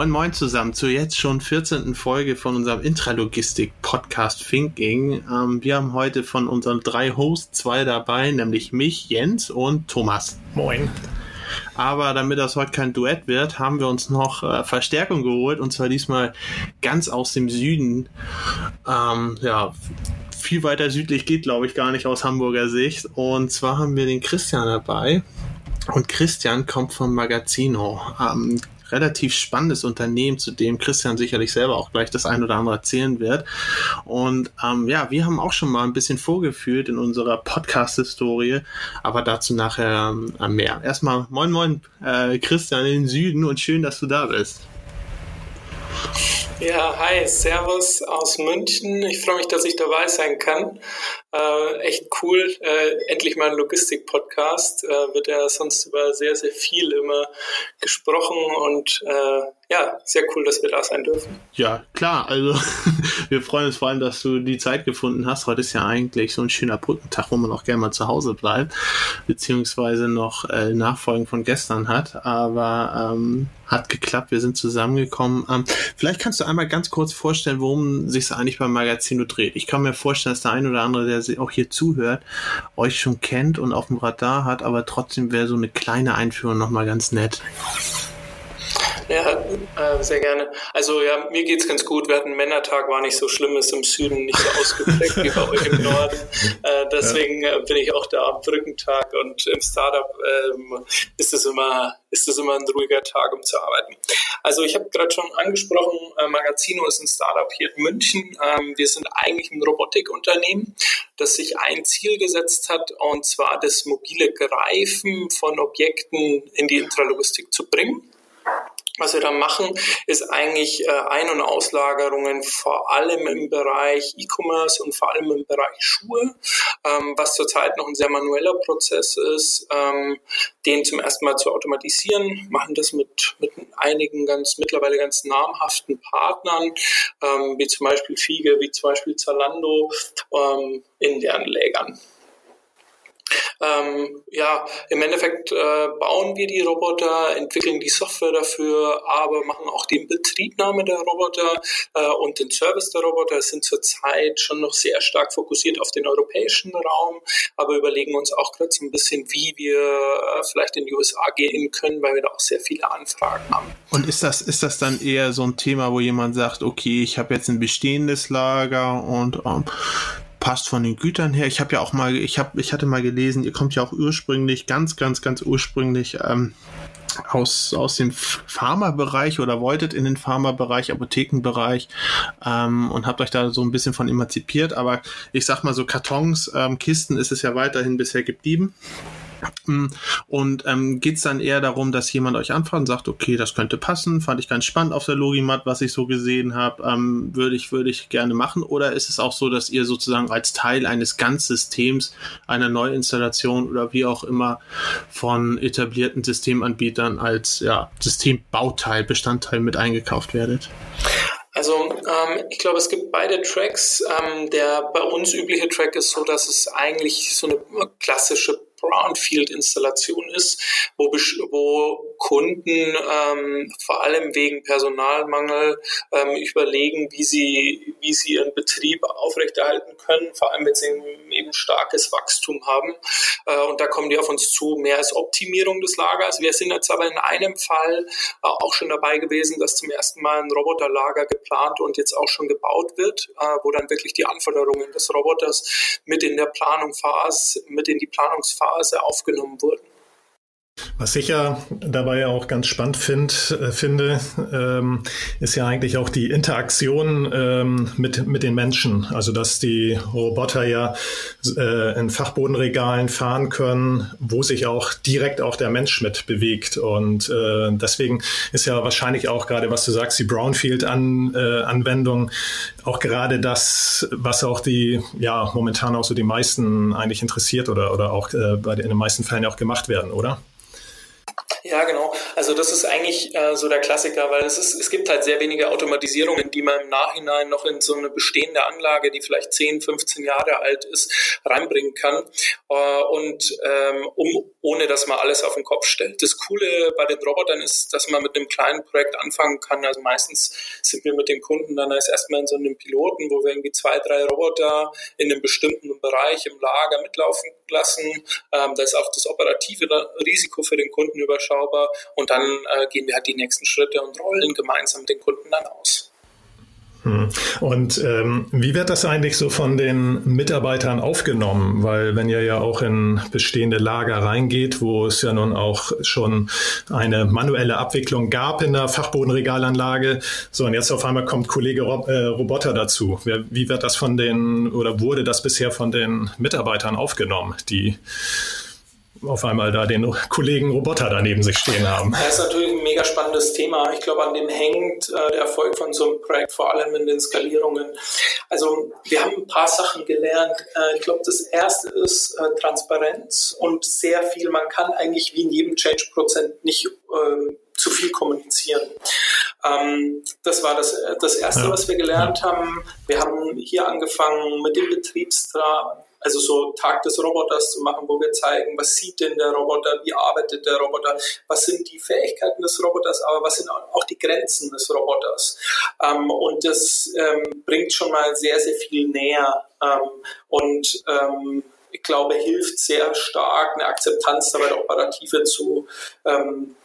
Moin Moin zusammen zur jetzt schon 14. Folge von unserem Intralogistik-Podcast Thinking. Ähm, wir haben heute von unseren drei Hosts zwei dabei, nämlich mich, Jens und Thomas. Moin. Aber damit das heute kein Duett wird, haben wir uns noch äh, Verstärkung geholt und zwar diesmal ganz aus dem Süden. Ähm, ja, viel weiter südlich geht, glaube ich, gar nicht aus Hamburger Sicht. Und zwar haben wir den Christian dabei. Und Christian kommt vom Magazino. Ähm, relativ spannendes Unternehmen, zu dem Christian sicherlich selber auch gleich das ein oder andere erzählen wird. Und ähm, ja, wir haben auch schon mal ein bisschen vorgefühlt in unserer Podcast-Historie, aber dazu nachher äh, mehr. Erstmal moin moin äh, Christian in den Süden und schön, dass du da bist. Ja, hi, Servus aus München. Ich freue mich, dass ich dabei sein kann. Äh, echt cool, äh, endlich mal ein Logistik-Podcast. Äh, wird ja sonst über sehr, sehr viel immer gesprochen und äh, ja, sehr cool, dass wir da sein dürfen. Ja, klar. Also wir freuen uns vor allem, dass du die Zeit gefunden hast. Heute ist ja eigentlich so ein schöner Brückentag, wo man auch gerne mal zu Hause bleibt, beziehungsweise noch äh, Nachfolgen von gestern hat. Aber ähm, hat geklappt, wir sind zusammengekommen. Ähm, vielleicht kannst du einmal ganz kurz vorstellen, worum sich eigentlich beim Magazino dreht. Ich kann mir vorstellen, dass der ein oder andere, der auch hier zuhört, euch schon kennt und auf dem Radar hat, aber trotzdem wäre so eine kleine Einführung nochmal ganz nett. Ja, äh, sehr gerne. Also ja, mir geht's ganz gut. Wir hatten Männertag, war nicht so schlimm, ist im Süden nicht so ausgeprägt wie bei euch im Norden. Äh, deswegen äh, bin ich auch da am Brückentag und im Startup ähm, ist es immer ist es immer ein ruhiger Tag, um zu arbeiten. Also ich habe gerade schon angesprochen, äh, Magazino ist ein Startup hier in München. Ähm, wir sind eigentlich ein Robotikunternehmen, das sich ein Ziel gesetzt hat, und zwar das mobile Greifen von Objekten in die Intralogistik zu bringen. Was wir da machen, ist eigentlich äh, Ein- und Auslagerungen vor allem im Bereich E-Commerce und vor allem im Bereich Schuhe, ähm, was zurzeit noch ein sehr manueller Prozess ist, ähm, den zum ersten Mal zu automatisieren, machen das mit, mit einigen ganz mittlerweile ganz namhaften Partnern, ähm, wie zum Beispiel Fiege, wie zum Beispiel Zalando in deren Lägern. Ähm, ja, im Endeffekt äh, bauen wir die Roboter, entwickeln die Software dafür, aber machen auch die Inbetriebnahme der Roboter äh, und den Service der Roboter, sind zurzeit schon noch sehr stark fokussiert auf den europäischen Raum, aber überlegen uns auch gerade so ein bisschen, wie wir äh, vielleicht in die USA gehen können, weil wir da auch sehr viele Anfragen haben. Und ist das, ist das dann eher so ein Thema, wo jemand sagt, okay, ich habe jetzt ein bestehendes Lager und ähm, passt von den Gütern her. Ich habe ja auch mal, ich habe, ich hatte mal gelesen, ihr kommt ja auch ursprünglich, ganz, ganz, ganz ursprünglich ähm, aus, aus dem Pharmabereich oder wolltet in den Pharmabereich, Apothekenbereich ähm, und habt euch da so ein bisschen von emanzipiert. Aber ich sag mal so Kartons, ähm, Kisten ist es ja weiterhin bisher geblieben. Mm, und ähm, geht es dann eher darum, dass jemand euch anfragt und sagt, okay, das könnte passen, fand ich ganz spannend auf der Logimat, was ich so gesehen habe, ähm, würde ich, würde ich gerne machen. Oder ist es auch so, dass ihr sozusagen als Teil eines Ganzsystems, einer Neuinstallation oder wie auch immer von etablierten Systemanbietern als ja, Systembauteil, Bestandteil mit eingekauft werdet? Also ähm, ich glaube, es gibt beide Tracks. Ähm, der bei uns übliche Track ist so, dass es eigentlich so eine klassische Brownfield-Installation ist, wo, wo Kunden ähm, vor allem wegen Personalmangel ähm, überlegen, wie sie, wie sie ihren Betrieb aufrechterhalten können, vor allem wenn sie eben starkes Wachstum haben. Äh, und da kommen die auf uns zu, mehr als Optimierung des Lagers. Wir sind jetzt aber in einem Fall äh, auch schon dabei gewesen, dass zum ersten Mal ein Roboterlager geplant und jetzt auch schon gebaut wird, äh, wo dann wirklich die Anforderungen des Roboters mit in der Planungsphase, mit in die Planungsphase Phase aufgenommen wurden. Was ich ja dabei auch ganz spannend find, äh, finde, ähm, ist ja eigentlich auch die Interaktion ähm, mit, mit den Menschen. Also dass die Roboter ja äh, in Fachbodenregalen fahren können, wo sich auch direkt auch der Mensch mit bewegt. Und äh, deswegen ist ja wahrscheinlich auch gerade, was du sagst, die Brownfield-Anwendung -An auch gerade das, was auch die, ja, momentan auch so die meisten eigentlich interessiert oder, oder auch äh, bei den, in den meisten Fällen auch gemacht werden, oder? Ja, genau. Also das ist eigentlich äh, so der Klassiker, weil es, ist, es gibt halt sehr wenige Automatisierungen, die man im Nachhinein noch in so eine bestehende Anlage, die vielleicht 10, 15 Jahre alt ist, reinbringen kann. Äh, und ähm, um, ohne dass man alles auf den Kopf stellt. Das Coole bei den Robotern ist, dass man mit einem kleinen Projekt anfangen kann. Also meistens sind wir mit den Kunden dann als erstmal in so einem Piloten, wo wir irgendwie zwei, drei Roboter in einem bestimmten Bereich im Lager mitlaufen lassen. Ähm, da ist auch das operative Risiko für den Kunden überschaubar und dann äh, gehen wir halt die nächsten Schritte und rollen gemeinsam mit den Kunden dann aus. Hm. Und ähm, wie wird das eigentlich so von den Mitarbeitern aufgenommen? Weil wenn ihr ja auch in bestehende Lager reingeht, wo es ja nun auch schon eine manuelle Abwicklung gab in der Fachbodenregalanlage, so und jetzt auf einmal kommt Kollege Rob, äh, Roboter dazu. Wie wird das von den oder wurde das bisher von den Mitarbeitern aufgenommen, die auf einmal da den Kollegen Roboter daneben sich stehen haben. Das ist natürlich ein mega spannendes Thema. Ich glaube, an dem hängt äh, der Erfolg von so einem Projekt, vor allem in den Skalierungen. Also wir haben ein paar Sachen gelernt. Äh, ich glaube, das erste ist äh, Transparenz und sehr viel. Man kann eigentlich wie in jedem Change-Prozent nicht ähm, zu viel kommunizieren. Ähm, das war das, das Erste, ja. was wir gelernt haben. Wir haben hier angefangen mit dem Betriebsrat also so Tag des Roboters zu machen, wo wir zeigen, was sieht denn der Roboter, wie arbeitet der Roboter, was sind die Fähigkeiten des Roboters, aber was sind auch die Grenzen des Roboters. Ähm, und das ähm, bringt schon mal sehr, sehr viel näher. Ähm, und ähm, ich glaube, hilft sehr stark, eine Akzeptanz dabei der Operative zu, ähm,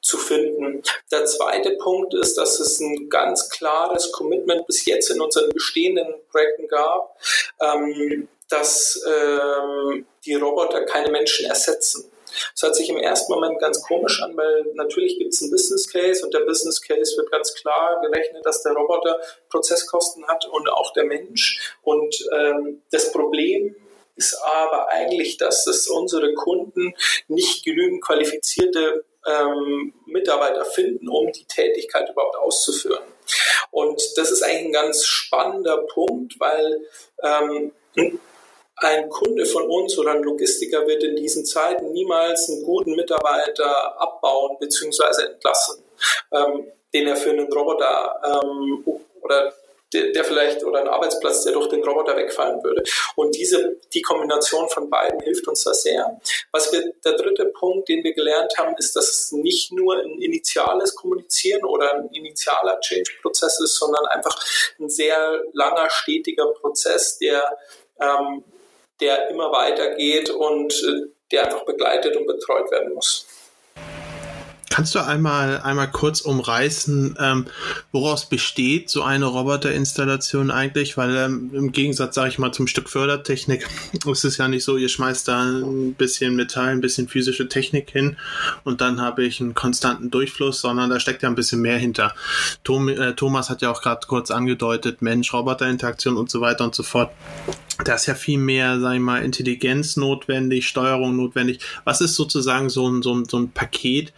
zu finden. Der zweite Punkt ist, dass es ein ganz klares Commitment bis jetzt in unseren bestehenden Projekten gab, ähm, dass ähm, die Roboter keine Menschen ersetzen. Das hört sich im ersten Moment ganz komisch an, weil natürlich gibt es einen Business Case und der Business Case wird ganz klar gerechnet, dass der Roboter Prozesskosten hat und auch der Mensch. Und ähm, das Problem ist aber eigentlich, dass es unsere Kunden nicht genügend qualifizierte ähm, Mitarbeiter finden, um die Tätigkeit überhaupt auszuführen. Und das ist eigentlich ein ganz spannender Punkt, weil ähm, ein Kunde von uns oder ein Logistiker wird in diesen Zeiten niemals einen guten Mitarbeiter abbauen bzw. entlassen, ähm, den er für einen Roboter ähm, oder der, der, vielleicht oder ein Arbeitsplatz, der durch den Roboter wegfallen würde. Und diese, die Kombination von beiden hilft uns da sehr. Was wir, der dritte Punkt, den wir gelernt haben, ist, dass es nicht nur ein initiales Kommunizieren oder ein initialer Change-Prozess ist, sondern einfach ein sehr langer, stetiger Prozess, der ähm, der immer weitergeht und äh, der einfach begleitet und betreut werden muss. Kannst du einmal, einmal kurz umreißen, ähm, woraus besteht so eine Roboterinstallation eigentlich? Weil ähm, im Gegensatz, sage ich mal, zum Stück Fördertechnik ist es ja nicht so, ihr schmeißt da ein bisschen Metall, ein bisschen physische Technik hin und dann habe ich einen konstanten Durchfluss, sondern da steckt ja ein bisschen mehr hinter. Tom, äh, Thomas hat ja auch gerade kurz angedeutet, Mensch-Roboter-Interaktion und so weiter und so fort. Da ist ja viel mehr, sag ich mal, Intelligenz notwendig, Steuerung notwendig. Was ist sozusagen so ein, so ein, so ein Paket,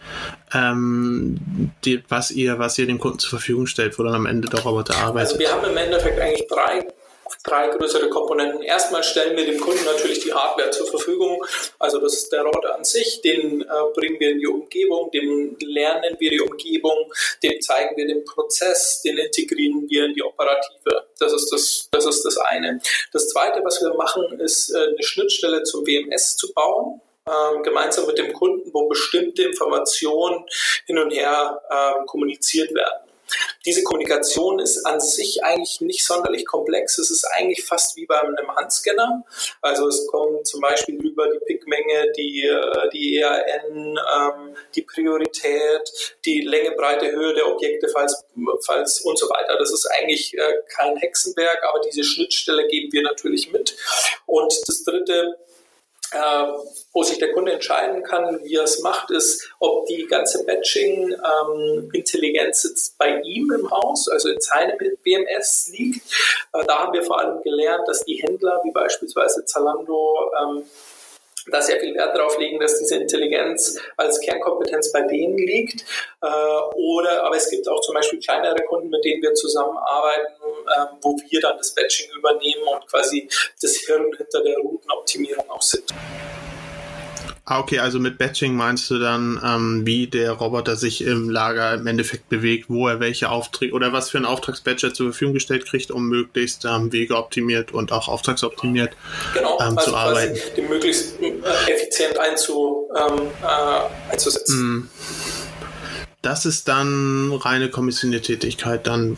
ähm, die, was ihr, was ihr dem Kunden zur Verfügung stellt, wo dann am Ende der Roboter arbeitet? Also wir haben im Endeffekt eigentlich drei drei größere Komponenten. Erstmal stellen wir dem Kunden natürlich die Hardware zur Verfügung. Also das ist der Roboter an sich, den äh, bringen wir in die Umgebung, dem lernen wir die Umgebung, dem zeigen wir den Prozess, den integrieren wir in die Operative. Das ist das, das, ist das eine. Das zweite, was wir machen, ist äh, eine Schnittstelle zum WMS zu bauen ähm, gemeinsam mit dem Kunden, wo bestimmte Informationen hin und her äh, kommuniziert werden. Diese Kommunikation ist an sich eigentlich nicht sonderlich komplex. Es ist eigentlich fast wie bei einem Handscanner. Also es kommt zum Beispiel über die Pickmenge, die, äh, die ERN, ähm, die Priorität, die Länge, Breite, Höhe der Objekte, falls, falls und so weiter. Das ist eigentlich äh, kein Hexenwerk, aber diese Schnittstelle geben wir natürlich mit. Und das dritte, äh, wo sich der Kunde entscheiden kann, wie er es macht, ist, ob die ganze Batching-Intelligenz ähm, jetzt bei ihm im Haus, also in seinem BMS liegt. Äh, da haben wir vor allem gelernt, dass die Händler wie beispielsweise Zalando ähm, da sehr viel Wert darauf legen, dass diese Intelligenz als Kernkompetenz bei denen liegt. Äh, oder, aber es gibt auch zum Beispiel kleinere Kunden, mit denen wir zusammenarbeiten, äh, wo wir dann das Batching übernehmen und quasi das Hirn hinter der Routenoptimierung auch sind. Ah, okay, also mit Batching meinst du dann, ähm, wie der Roboter sich im Lager im Endeffekt bewegt, wo er welche Aufträge oder was für einen Auftragsbatcher zur Verfügung gestellt kriegt, um möglichst ähm, Wege optimiert und auch auftragsoptimiert genau, ähm, also zu arbeiten. Die möglichst äh, effizient einzu, ähm, äh, einzusetzen. Mm. Das ist dann reine kommissionierte Tätigkeit, dann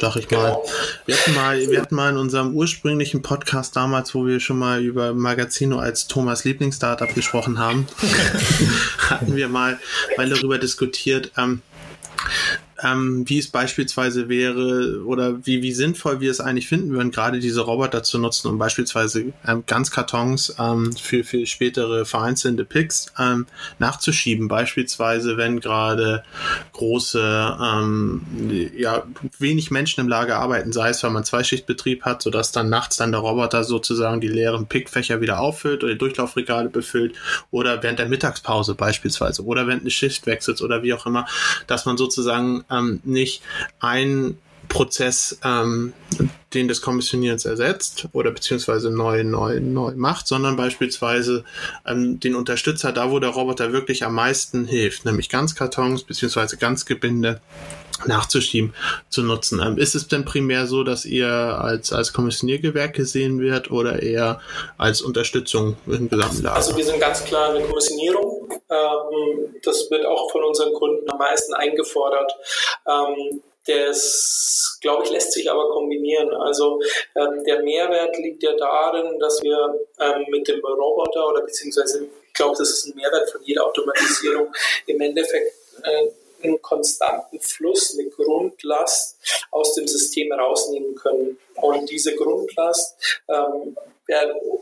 sag ich mal. Genau. Wir hatten mal, wir hatten mal in unserem ursprünglichen Podcast damals, wo wir schon mal über Magazino als Thomas Lieblingsstartup gesprochen haben, hatten wir mal, mal darüber diskutiert, ähm, ähm, wie es beispielsweise wäre oder wie, wie sinnvoll wir es eigentlich finden würden, gerade diese Roboter zu nutzen, um beispielsweise ähm, Ganzkartons ähm, für, für spätere vereinzelte Picks ähm, nachzuschieben. Beispielsweise, wenn gerade große, ähm, ja, wenig Menschen im Lager arbeiten, sei es, weil man Zweischichtbetrieb hat, sodass dann nachts dann der Roboter sozusagen die leeren Pickfächer wieder auffüllt oder die Durchlaufregale befüllt oder während der Mittagspause beispielsweise oder während eine Schicht wechselt oder wie auch immer, dass man sozusagen ähm, nicht ein Prozess, ähm, den des Kommissionierens ersetzt oder beziehungsweise neu, neu, neu macht, sondern beispielsweise ähm, den Unterstützer da, wo der Roboter wirklich am meisten hilft, nämlich Ganzkartons beziehungsweise Ganzgebinde nachzuschieben, zu nutzen. Ähm, ist es denn primär so, dass ihr als, als Kommissioniergewerk gesehen wird oder eher als Unterstützung im gesamten? Also wir sind ganz klar eine Kommissionierung. Ähm, das wird auch von unseren Kunden am meisten eingefordert. Ähm, das, glaube ich, lässt sich aber kombinieren. Also ähm, der Mehrwert liegt ja darin, dass wir mit dem Roboter oder beziehungsweise, ich glaube, das ist ein Mehrwert von jeder Automatisierung, im Endeffekt äh, einen konstanten Fluss, eine Grundlast aus dem System rausnehmen können. Und diese Grundlast ähm,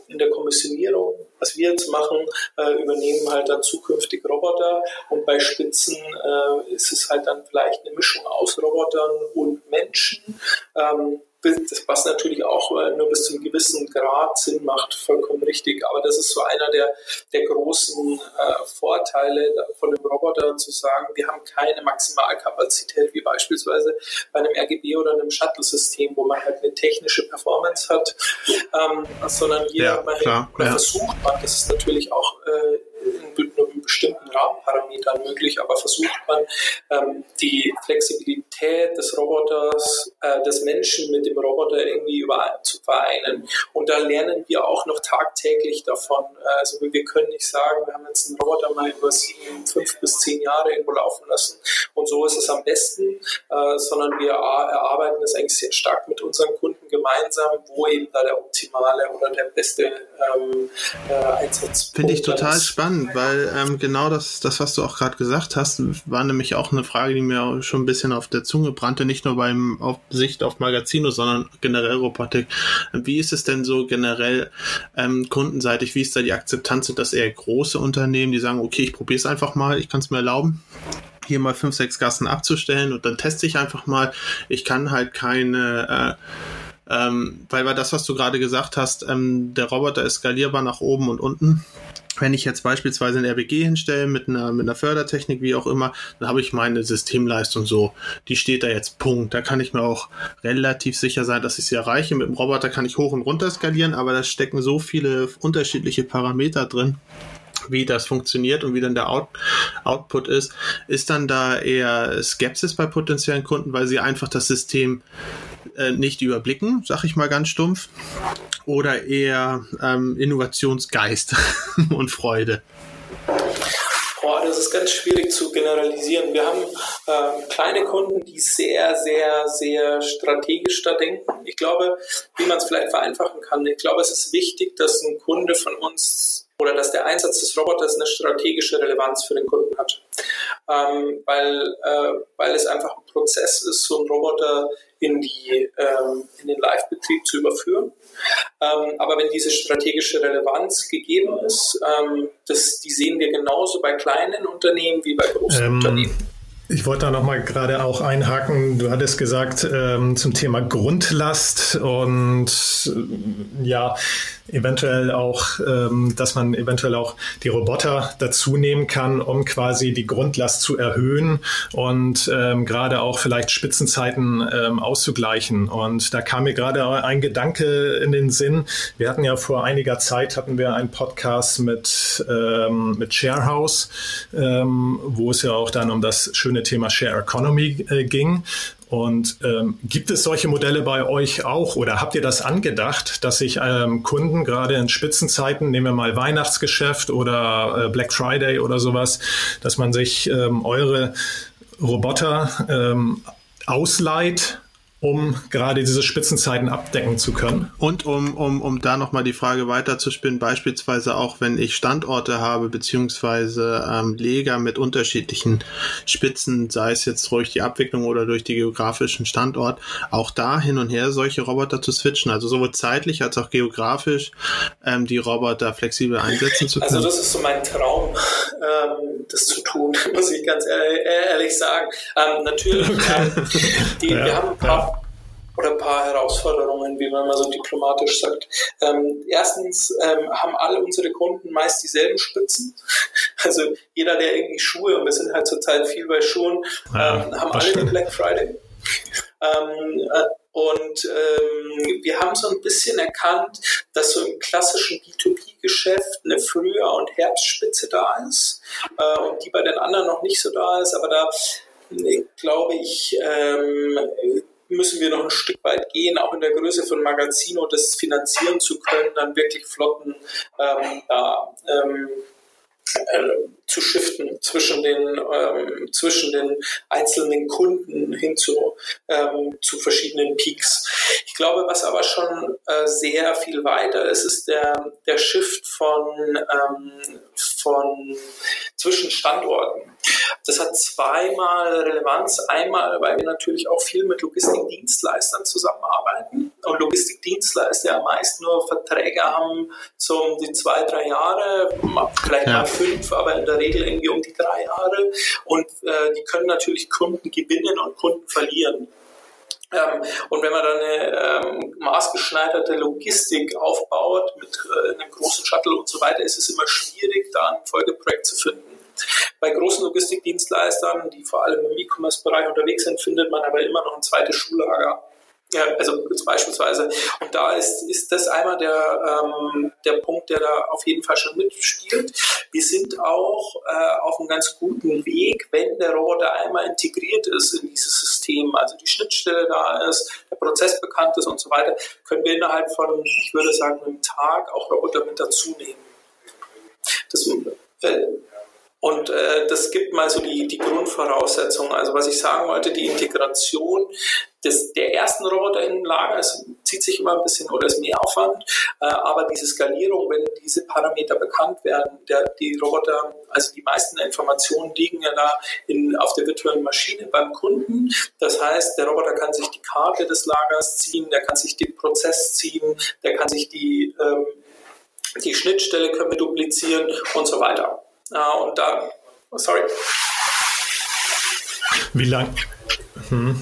in der Kommissionierung, was wir jetzt machen, äh, übernehmen halt dann zukünftig Roboter und bei Spitzen äh, ist es halt dann vielleicht eine Mischung aus Robotern und Menschen. Ähm, was natürlich auch äh, nur bis zu einem gewissen Grad Sinn macht, vollkommen richtig. Aber das ist so einer der, der großen äh, Vorteile von dem Roboter zu sagen, wir haben keine Maximalkapazität wie beispielsweise bei einem RGB oder einem Shuttle-System, wo man halt eine technische Performance hat, ähm, sondern hier ja, man, klar, ja. versucht man, das ist natürlich auch äh, in, in bestimmten Rahmenparametern möglich, aber versucht man ähm, die Flexibilität des Roboters, äh, des Menschen mit dem Roboter irgendwie über, zu vereinen. Und da lernen wir auch noch tagtäglich davon. Also wir können nicht sagen, wir haben jetzt einen Roboter mal über sieben, fünf bis zehn Jahre irgendwo laufen lassen und so ist es am besten, äh, sondern wir erarbeiten das eigentlich sehr stark mit unseren Kunden gemeinsam, wo eben da der optimale oder der beste ähm, äh, Einsatz Finde ich total ist. Spannend, weil ähm, genau das, das, was du auch gerade gesagt hast, war nämlich auch eine Frage, die mir schon ein bisschen auf der Zunge brannte, nicht nur beim auf Sicht auf Magazino, sondern generell Robotik. Wie ist es denn so generell ähm, kundenseitig? Wie ist da die Akzeptanz? Sind das eher große Unternehmen, die sagen, okay, ich probiere es einfach mal, ich kann es mir erlauben? hier mal fünf, sechs Gassen abzustellen und dann teste ich einfach mal. Ich kann halt keine äh, ähm, weil war das, was du gerade gesagt hast, ähm, der Roboter ist skalierbar nach oben und unten. Wenn ich jetzt beispielsweise ein RBG hinstelle mit einer, mit einer Fördertechnik, wie auch immer, dann habe ich meine Systemleistung so. Die steht da jetzt Punkt. Da kann ich mir auch relativ sicher sein, dass ich sie erreiche. Mit dem Roboter kann ich hoch und runter skalieren, aber da stecken so viele unterschiedliche Parameter drin wie das funktioniert und wie dann der Out Output ist, ist dann da eher Skepsis bei potenziellen Kunden, weil sie einfach das System äh, nicht überblicken, sag ich mal ganz stumpf, oder eher ähm, Innovationsgeist und Freude? Boah, das ist ganz schwierig zu generalisieren. Wir haben äh, kleine Kunden, die sehr, sehr, sehr strategisch da denken. Ich glaube, wie man es vielleicht vereinfachen kann, ich glaube, es ist wichtig, dass ein Kunde von uns oder dass der Einsatz des Roboters eine strategische Relevanz für den Kunden hat. Ähm, weil, äh, weil es einfach ein Prozess ist, so einen Roboter in, die, ähm, in den Live-Betrieb zu überführen. Ähm, aber wenn diese strategische Relevanz gegeben ist, ähm, das, die sehen wir genauso bei kleinen Unternehmen wie bei großen ähm, Unternehmen. Ich wollte da nochmal gerade auch einhaken. Du hattest gesagt ähm, zum Thema Grundlast und äh, ja, eventuell auch, ähm, dass man eventuell auch die Roboter dazu nehmen kann, um quasi die Grundlast zu erhöhen und ähm, gerade auch vielleicht Spitzenzeiten ähm, auszugleichen. Und da kam mir gerade ein Gedanke in den Sinn. Wir hatten ja vor einiger Zeit hatten wir einen Podcast mit ähm, mit Sharehouse, ähm, wo es ja auch dann um das schöne Thema Share Economy äh, ging. Und ähm, gibt es solche Modelle bei euch auch? Oder habt ihr das angedacht, dass sich ähm, Kunden gerade in Spitzenzeiten, nehmen wir mal Weihnachtsgeschäft oder äh, Black Friday oder sowas, dass man sich ähm, eure Roboter ähm, ausleiht um gerade diese Spitzenzeiten abdecken zu können. Und um, um, um da nochmal die Frage weiterzuspinnen, beispielsweise auch wenn ich Standorte habe, beziehungsweise ähm, Leger mit unterschiedlichen Spitzen, sei es jetzt durch die Abwicklung oder durch die geografischen Standort, auch da hin und her solche Roboter zu switchen, also sowohl zeitlich als auch geografisch ähm, die Roboter flexibel einsetzen zu also können. Also das ist so mein Traum, ähm, das zu tun, muss ich ganz ehrlich, ehrlich sagen. Ähm, natürlich, okay. Ähm, die, ja, wir haben ein paar oder ein paar Herausforderungen, wie man mal so diplomatisch sagt. Ähm, erstens ähm, haben alle unsere Kunden meist dieselben Spitzen. Also jeder, der irgendwie Schuhe, und wir sind halt zurzeit viel bei Schuhen, ja, ähm, haben alle den Black Friday. Ähm, äh, und ähm, wir haben so ein bisschen erkannt, dass so im klassischen B2B-Geschäft eine Frühjahr- und Herbstspitze da ist äh, und die bei den anderen noch nicht so da ist. Aber da äh, glaube ich, ähm, müssen wir noch ein Stück weit gehen, auch in der Größe von Magazino, das finanzieren zu können, dann wirklich Flotten ähm, da ähm, äh, zu shiften zwischen den, ähm, zwischen den einzelnen Kunden hin zu, ähm, zu verschiedenen Peaks. Ich glaube, was aber schon äh, sehr viel weiter ist, ist der, der Shift von, ähm, von zwischen Standorten. Das hat zweimal Relevanz. Einmal, weil wir natürlich auch viel mit Logistikdienstleistern zusammenarbeiten. Und Logistikdienstleister ja meist nur Verträge haben zum die zwei, drei Jahre, vielleicht ja. mal fünf, aber in der Regel irgendwie um die drei Jahre. Und äh, die können natürlich Kunden gewinnen und Kunden verlieren. Ähm, und wenn man dann eine ähm, maßgeschneiderte Logistik aufbaut mit äh, einem großen Shuttle und so weiter, ist es immer schwierig, da ein Folgeprojekt zu finden. Bei großen Logistikdienstleistern, die vor allem im E-Commerce-Bereich unterwegs sind, findet man aber immer noch ein zweites Schullager. Ja, also beispielsweise. Und da ist, ist das einmal der, ähm, der Punkt, der da auf jeden Fall schon mitspielt. Wir sind auch äh, auf einem ganz guten Weg, wenn der Roboter einmal integriert ist in dieses System, also die Schnittstelle da ist, der Prozess bekannt ist und so weiter, können wir innerhalb von, ich würde sagen, einem Tag auch Roboter mit dazu nehmen. Das, äh, und äh, das gibt mal so die, die Grundvoraussetzungen. Also was ich sagen wollte, die Integration des, der ersten Roboter in Lager es zieht sich immer ein bisschen oder ist mehr Aufwand, äh, aber diese Skalierung, wenn diese Parameter bekannt werden, der, die Roboter, also die meisten Informationen liegen ja da in, auf der virtuellen Maschine beim Kunden. Das heißt, der Roboter kann sich die Karte des Lagers ziehen, der kann sich den Prozess ziehen, der kann sich die, ähm, die Schnittstelle können wir duplizieren und so weiter. Uh, und da, oh, sorry. Wie lang? Hm.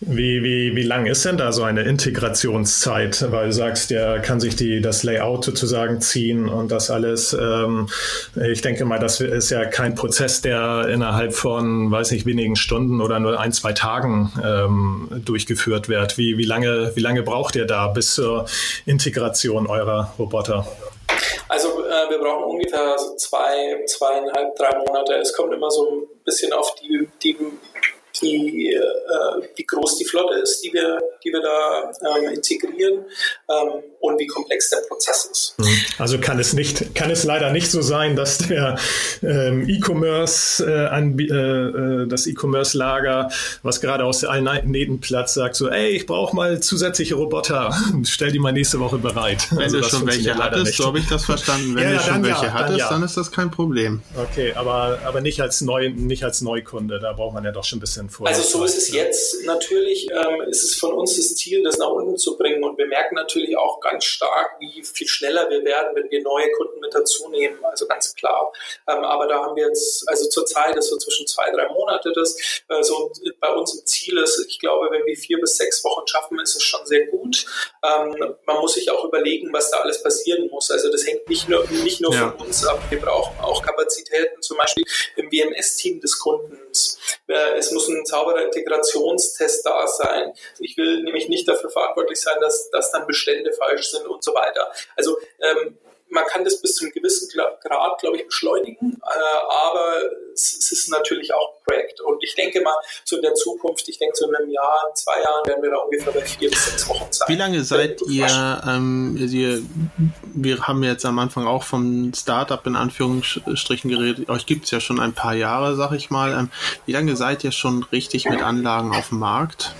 Wie, wie, wie lang ist denn da so eine Integrationszeit? Weil du sagst, der kann sich die, das Layout sozusagen ziehen und das alles. Ähm, ich denke mal, das ist ja kein Prozess, der innerhalb von, weiß nicht, wenigen Stunden oder nur ein, zwei Tagen ähm, durchgeführt wird. Wie, wie, lange, wie lange braucht ihr da bis zur Integration eurer Roboter? Also äh, wir brauchen ungefähr so zwei, zweieinhalb, drei Monate. Es kommt immer so ein bisschen auf die, die die, äh, wie groß die Flotte ist, die wir, die wir da ähm, integrieren ähm, und wie komplex der Prozess ist. Mhm. Also kann es nicht, kann es leider nicht so sein, dass der ähm, E-Commerce äh, äh, das E-Commerce-Lager, was gerade aus allen Nähten platzt, sagt so, ey, ich brauche mal zusätzliche Roboter, stell die mal nächste Woche bereit. Wenn also du schon welche hattest, so habe ich das verstanden. Wenn ja, du schon welche ja, hattest, dann, ja. dann, ist das kein Problem. Okay, aber, aber nicht als neu, nicht als Neukunde, da braucht man ja doch schon ein bisschen vor. Also so ist es jetzt natürlich, ähm, ist es von uns das Ziel, das nach unten zu bringen und wir merken natürlich auch ganz stark, wie viel schneller wir werden, wenn wir neue Kunden mit dazu nehmen. Also ganz klar. Ähm, aber da haben wir jetzt, also zurzeit ist so zwischen zwei, drei Monate das. Äh, so bei uns im Ziel ist, ich glaube, wenn wir vier bis sechs Wochen schaffen, ist es schon sehr gut. Ähm, man muss sich auch überlegen, was da alles passieren muss. Also das hängt nicht nur, nicht nur ja. von uns ab. Wir brauchen auch Kapazitäten, zum Beispiel im WMS-Team des Kundens. Äh, es muss ein sauberer Integrationstest da sein. Ich will nämlich nicht dafür verantwortlich sein, dass, dass dann Bestände falsch sind und so weiter. Also ähm, man kann das bis zu einem gewissen Grad, glaube ich, beschleunigen, äh, aber es, es, ist natürlich auch ein Projekt. Und ich denke mal, so in der Zukunft, ich denke so in einem Jahr, in zwei Jahren werden wir da ungefähr bei vier bis sechs Wochen sein. Wie lange seid ihr, ähm, ihr, wir haben jetzt am Anfang auch vom Startup in Anführungsstrichen geredet, euch gibt es ja schon ein paar Jahre, sag ich mal. Ähm, wie lange seid ihr schon richtig mit Anlagen auf dem Markt?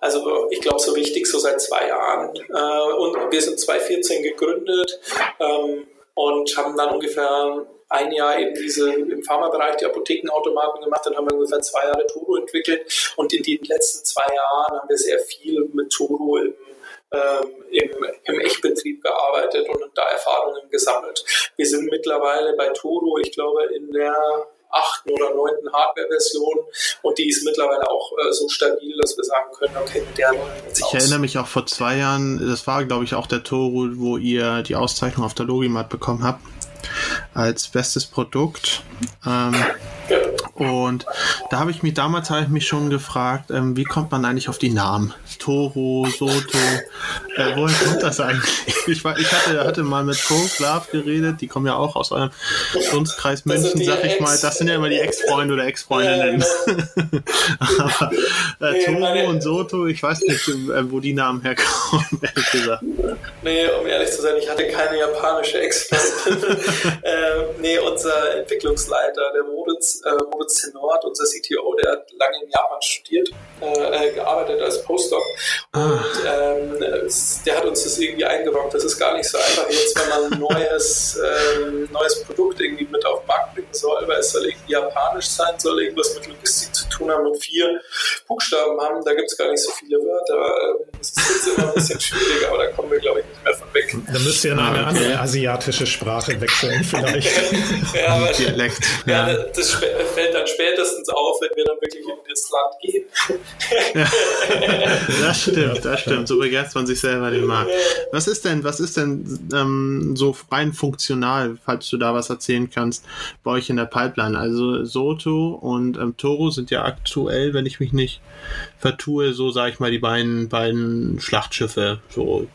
Also ich glaube so richtig so seit zwei Jahren. Äh, und wir sind 2014 gegründet ähm, und haben dann ungefähr ein Jahr eben diese im Pharmabereich die Apothekenautomaten gemacht, dann haben wir ungefähr zwei Jahre Toro entwickelt und in den letzten zwei Jahren haben wir sehr viel mit Toro im, ähm, im, im Echtbetrieb gearbeitet und da Erfahrungen gesammelt. Wir sind mittlerweile bei Toro, ich glaube, in der achten oder neunten Hardware-Version und die ist mittlerweile auch äh, so stabil, dass wir sagen können, okay, mit der jetzt Ich aus. erinnere mich auch vor zwei Jahren, das war glaube ich auch der Toro, wo ihr die Auszeichnung auf der Logimat bekommen habt als bestes Produkt. Ähm, und da habe ich mich damals habe ich mich schon gefragt, ähm, wie kommt man eigentlich auf die Namen? Toro, Soto, äh, woher kommt das eigentlich? Ich, war, ich hatte, hatte mal mit Love geredet, die kommen ja auch aus eurem Dunstkreis München, sag ich Ex mal. Das sind ja immer die Ex-Freunde oder Ex-Freundinnen. Ja. Aber äh, Toro meine, und Soto, ich weiß nicht, äh, wo die Namen herkommen, ehrlich gesagt. Nee, um ehrlich zu sein, ich hatte keine japanische Ex-Freundin. äh, nee, unser Entwicklungsleiter, der Moritz, äh, Moritz Tenort, unser CTO, der hat lange in Japan studiert, äh, äh, gearbeitet als Postdoc. Ah. Und ähm, der hat uns das irgendwie eingerockt. Das ist gar nicht so einfach jetzt, wenn man ein neues, ähm, neues Produkt irgendwie mit auf den Markt bringen soll, weil es soll irgendwie japanisch sein, soll irgendwas mit Logistik zu tun haben und vier Buchstaben haben. Da gibt es gar nicht so viele Wörter. Ähm, das ist jetzt immer ein bisschen schwieriger, aber da kommen wir, glaube ich, nicht mehr von weg. Da müsst ihr in eine andere asiatische Sprache wechseln, vielleicht. ja, Dialekt. Ja, das fällt dann spätestens auf, wenn wir dann wirklich in das Land gehen. ja, das stimmt, das stimmt. So begeistert man sich selber den Markt. Was ist denn, was ist denn ähm, so rein funktional, falls du da was erzählen kannst, bei euch in der Pipeline? Also Soto und ähm, Toro sind ja aktuell, wenn ich mich nicht vertue, so sage ich mal, die beiden, beiden Schlachtschiffe, so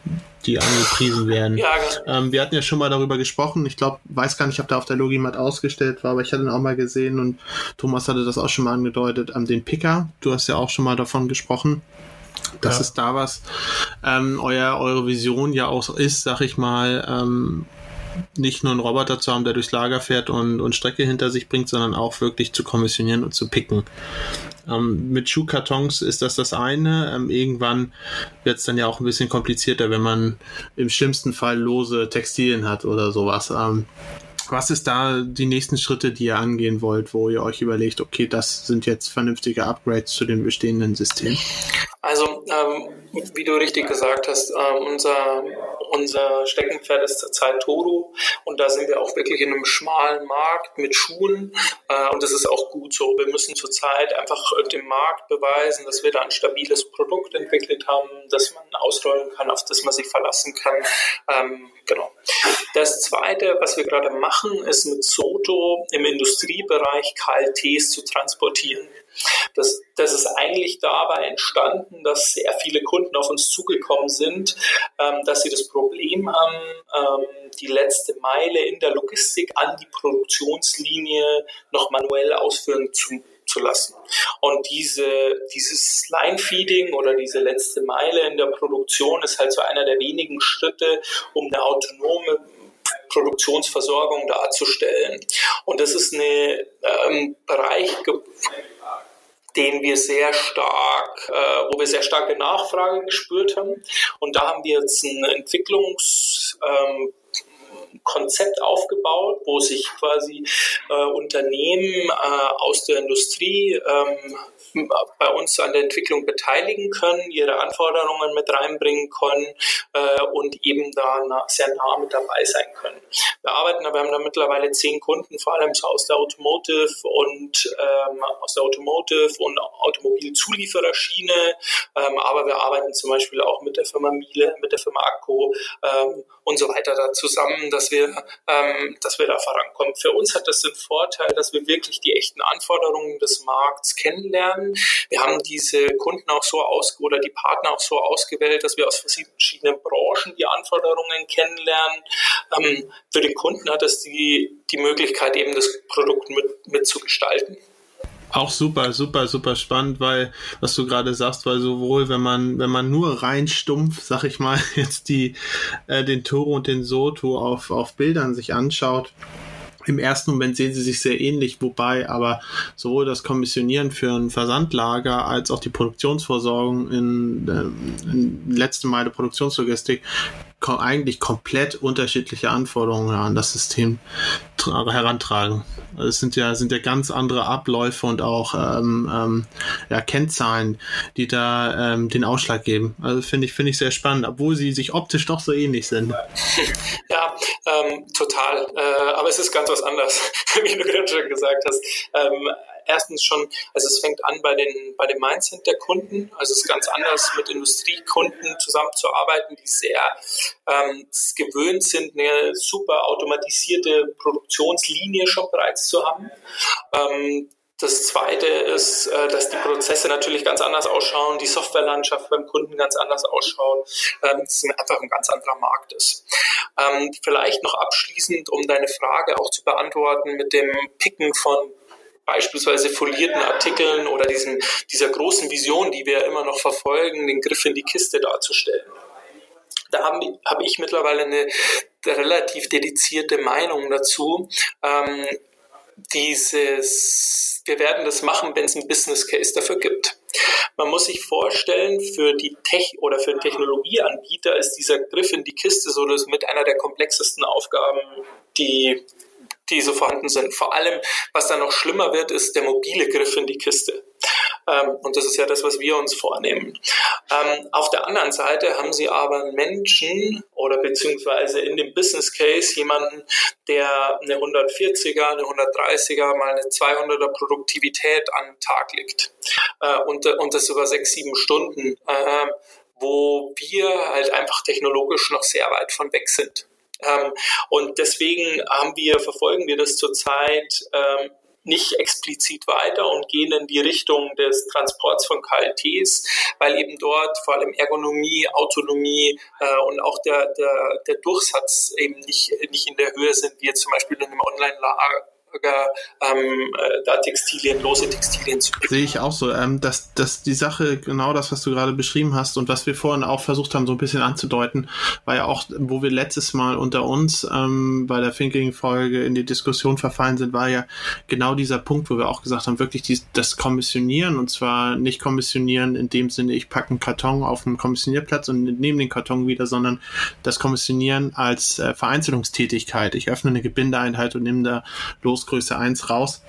die angepriesen werden. Ja, genau. ähm, wir hatten ja schon mal darüber gesprochen. Ich glaube, weiß gar nicht, ob da auf der Logimat ausgestellt war, aber ich hatte ihn auch mal gesehen und Thomas hatte das auch schon mal angedeutet. Ähm, den Picker, du hast ja auch schon mal davon gesprochen. Das ja. ist da was ähm, euer, eure Vision ja auch ist, sag ich mal, ähm, nicht nur einen Roboter zu haben, der durchs Lager fährt und, und Strecke hinter sich bringt, sondern auch wirklich zu kommissionieren und zu picken. Ähm, mit Schuhkartons ist das das eine. Ähm, irgendwann wird es dann ja auch ein bisschen komplizierter, wenn man im schlimmsten Fall lose Textilien hat oder sowas. Ähm, was ist da die nächsten Schritte, die ihr angehen wollt, wo ihr euch überlegt, okay, das sind jetzt vernünftige Upgrades zu den bestehenden Systemen? Also, ähm, wie du richtig gesagt hast, ähm, unser, unser Steckenpferd ist zurzeit Toro und da sind wir auch wirklich in einem schmalen Markt mit Schuhen äh, und das ist auch gut so. Wir müssen zurzeit einfach dem Markt beweisen, dass wir da ein stabiles Produkt entwickelt haben, das man ausrollen kann, auf das man sich verlassen kann. Ähm, genau. Das Zweite, was wir gerade machen, ist mit Soto im Industriebereich KLTs zu transportieren. Das, das ist eigentlich dabei entstanden, dass sehr viele Kunden auf uns zugekommen sind, ähm, dass sie das Problem haben, ähm, die letzte Meile in der Logistik an die Produktionslinie noch manuell ausführen zu zu lassen. Und diese, dieses Line-Feeding oder diese letzte Meile in der Produktion ist halt so einer der wenigen Schritte, um eine autonome Produktionsversorgung darzustellen. Und das ist ein ähm, Bereich den wir sehr stark, äh, wo wir sehr starke Nachfrage gespürt haben. Und da haben wir jetzt ein Entwicklungskonzept Konzept aufgebaut, wo sich quasi äh, Unternehmen äh, aus der Industrie ähm, bei uns an der Entwicklung beteiligen können, ihre Anforderungen mit reinbringen können äh, und eben da nah, sehr nah mit dabei sein können. Wir arbeiten, wir haben da mittlerweile zehn Kunden, vor allem so aus der Automotive und ähm, aus der Automotive und Automobilzuliefererschiene, ähm, aber wir arbeiten zum Beispiel auch mit der Firma Miele, mit der Firma Akko ähm, und so weiter da zusammen, dass wir, ähm, dass wir da vorankommen. Für uns hat das den Vorteil, dass wir wirklich die echten Anforderungen des Markts kennenlernen. Wir haben diese Kunden auch so aus oder die Partner auch so ausgewählt, dass wir aus verschiedenen Branchen die Anforderungen kennenlernen. Ähm, für den Kunden hat es die, die Möglichkeit, eben das Produkt mit. Auch super, super, super spannend, weil, was du gerade sagst, weil sowohl, wenn man, wenn man nur rein stumpf, sag ich mal, jetzt die, äh, den Toro und den Soto auf, auf Bildern sich anschaut, im ersten Moment sehen sie sich sehr ähnlich, wobei aber sowohl das Kommissionieren für ein Versandlager als auch die Produktionsversorgung in, äh, letzten Mal der Eigentlich komplett unterschiedliche Anforderungen an das System herantragen. Also es sind ja, sind ja ganz andere Abläufe und auch ähm, ähm, ja, Kennzahlen, die da ähm, den Ausschlag geben. Also finde ich, finde ich sehr spannend, obwohl sie sich optisch doch so ähnlich sind. Ja, ähm, total. Äh, aber es ist ganz was anderes, wie du gerade schon gesagt hast. Erstens schon, also es fängt an bei den, bei dem Mindset der Kunden. Also es ist ganz anders, mit Industriekunden zusammenzuarbeiten, die sehr ähm, gewöhnt sind, eine super automatisierte Produktionslinie schon bereits zu haben. Ähm, das zweite ist, äh, dass die Prozesse natürlich ganz anders ausschauen, die Softwarelandschaft beim Kunden ganz anders ausschaut, ähm, dass es einfach ein ganz anderer Markt ist. Ähm, vielleicht noch abschließend, um deine Frage auch zu beantworten mit dem Picken von beispielsweise folierten Artikeln oder diesen, dieser großen Vision, die wir immer noch verfolgen, den Griff in die Kiste darzustellen. Da habe hab ich mittlerweile eine relativ dedizierte Meinung dazu. Ähm, dieses, wir werden das machen, wenn es einen Business Case dafür gibt. Man muss sich vorstellen, für die Tech oder für den Technologieanbieter ist dieser Griff in die Kiste so das mit einer der komplexesten Aufgaben, die die so vorhanden sind. Vor allem, was dann noch schlimmer wird, ist der mobile Griff in die Kiste. Ähm, und das ist ja das, was wir uns vornehmen. Ähm, auf der anderen Seite haben sie aber Menschen oder beziehungsweise in dem Business Case jemanden, der eine 140er, eine 130er, mal eine 200er Produktivität an den Tag legt. Äh, und, und das über sechs, sieben Stunden, äh, wo wir halt einfach technologisch noch sehr weit von weg sind. Ähm, und deswegen haben wir, verfolgen wir das zurzeit ähm, nicht explizit weiter und gehen in die Richtung des Transports von KLTs, weil eben dort vor allem Ergonomie, Autonomie äh, und auch der, der, der Durchsatz eben nicht, nicht in der Höhe sind, wie jetzt zum Beispiel in einem Online-Lager ähm, äh, da Textilien, lose Textilien zu picken. Sehe ich auch so, ähm, dass, dass die Sache, genau das, was du gerade beschrieben hast und was wir vorhin auch versucht haben, so ein bisschen anzudeuten, war ja auch, wo wir letztes Mal unter uns ähm, bei der Thinking-Folge in die Diskussion verfallen sind, war ja genau dieser Punkt, wo wir auch gesagt haben, wirklich die, das Kommissionieren und zwar nicht kommissionieren in dem Sinne, ich packe einen Karton auf einen Kommissionierplatz und nehme den Karton wieder, sondern das Kommissionieren als äh, Vereinzelungstätigkeit. Ich öffne eine Gebindeeinheit und nehme da los Größe 1 raus.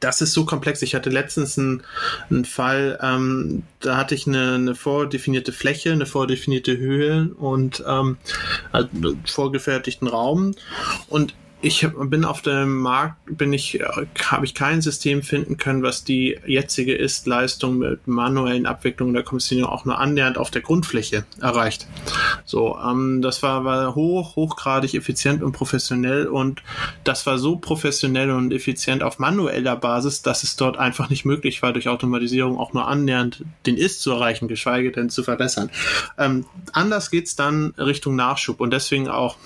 Das ist so komplex. Ich hatte letztens einen, einen Fall, ähm, da hatte ich eine, eine, vordefinierte Fläche, eine vordefinierte Höhe und ähm, einen vorgefertigten Raum. Und ich bin auf dem Markt, bin ich, habe ich kein System finden können, was die jetzige Ist-Leistung mit manuellen Abwicklungen der Kommissionierung auch nur annähernd auf der Grundfläche erreicht. So, ähm, das war, war hoch, hochgradig effizient und professionell und das war so professionell und effizient auf manueller Basis, dass es dort einfach nicht möglich war, durch Automatisierung auch nur annähernd den Ist zu erreichen, geschweige denn zu verbessern. Ähm, anders geht's dann Richtung Nachschub und deswegen auch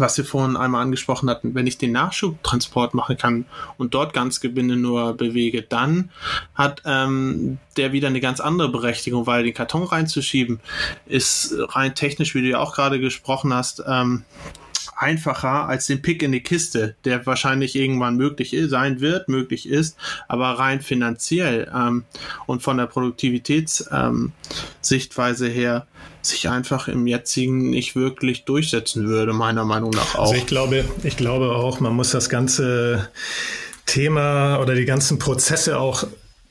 was wir vorhin einmal angesprochen hatten, wenn ich den Nachschubtransport machen kann und dort ganz Gewinne nur bewege, dann hat ähm, der wieder eine ganz andere Berechtigung, weil den Karton reinzuschieben ist rein technisch, wie du ja auch gerade gesprochen hast, ähm, einfacher als den Pick in die Kiste, der wahrscheinlich irgendwann möglich sein wird, möglich ist, aber rein finanziell ähm, und von der Produktivitätssichtweise ähm, her sich einfach im jetzigen nicht wirklich durchsetzen würde, meiner Meinung nach auch. Also ich glaube, ich glaube auch, man muss das ganze Thema oder die ganzen Prozesse auch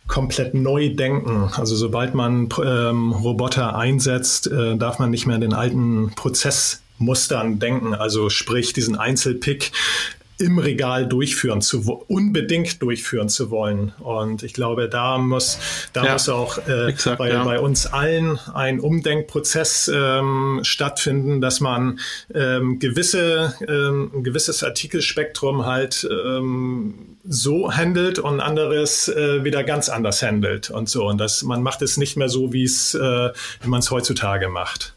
komplett neu denken. Also sobald man ähm, Roboter einsetzt, äh, darf man nicht mehr den alten Prozessmustern denken. Also sprich diesen Einzelpick im Regal durchführen zu unbedingt durchführen zu wollen. Und ich glaube, da muss, da ja, muss auch äh, exakt, bei, ja. bei uns allen ein Umdenkprozess ähm, stattfinden, dass man ähm, gewisse, ähm, ein gewisses Artikelspektrum halt ähm, so handelt und anderes äh, wieder ganz anders handelt und so. Und das, man macht es nicht mehr so, wie es, äh, wie man es heutzutage macht.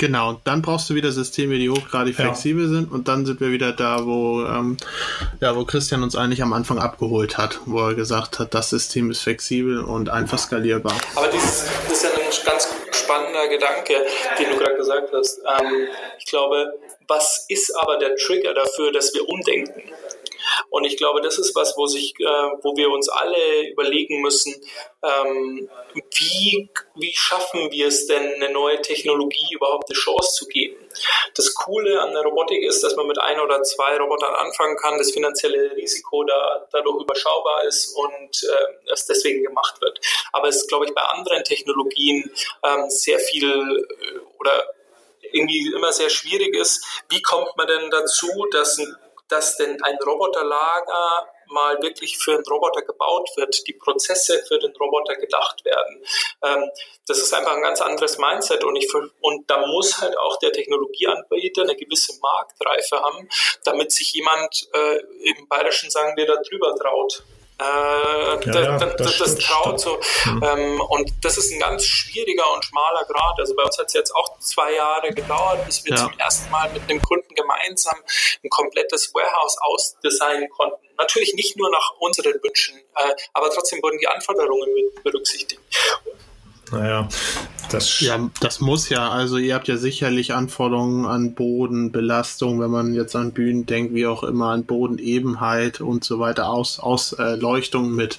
Genau, und dann brauchst du wieder Systeme, die hochgradig ja. flexibel sind und dann sind wir wieder da, wo, ähm, ja, wo Christian uns eigentlich am Anfang abgeholt hat, wo er gesagt hat, das System ist flexibel und einfach skalierbar. Aber dieses, das ist ja ein ganz spannender Gedanke, den du gerade gesagt hast. Ähm, ich glaube, was ist aber der Trigger dafür, dass wir umdenken? Und ich glaube, das ist was, wo, sich, äh, wo wir uns alle überlegen müssen, ähm, wie, wie schaffen wir es denn, eine neue Technologie überhaupt eine Chance zu geben. Das Coole an der Robotik ist, dass man mit ein oder zwei Robotern anfangen kann, das finanzielle Risiko da, dadurch überschaubar ist und äh, es deswegen gemacht wird. Aber es ist, glaube ich, bei anderen Technologien ähm, sehr viel äh, oder irgendwie immer sehr schwierig ist. Wie kommt man denn dazu, dass ein dass denn ein Roboterlager mal wirklich für einen Roboter gebaut wird, die Prozesse für den Roboter gedacht werden. Ähm, das ist einfach ein ganz anderes Mindset und, ich, und da muss halt auch der Technologieanbieter eine gewisse Marktreife haben, damit sich jemand äh, im Bayerischen sagen wir da drüber traut. Äh, ja, da, ja, das, das, traut so. Mhm. Ähm, und das ist ein ganz schwieriger und schmaler Grad. Also bei uns hat es jetzt auch zwei Jahre gedauert, bis wir ja. zum ersten Mal mit einem Kunden gemeinsam ein komplettes Warehouse ausdesignen konnten. Natürlich nicht nur nach unseren Wünschen, äh, aber trotzdem wurden die Anforderungen mit berücksichtigt. Naja, das, ja, das muss ja. Also ihr habt ja sicherlich Anforderungen an Bodenbelastung, wenn man jetzt an Bühnen denkt, wie auch immer, an Bodenebenheit und so weiter, aus, Ausleuchtung mit,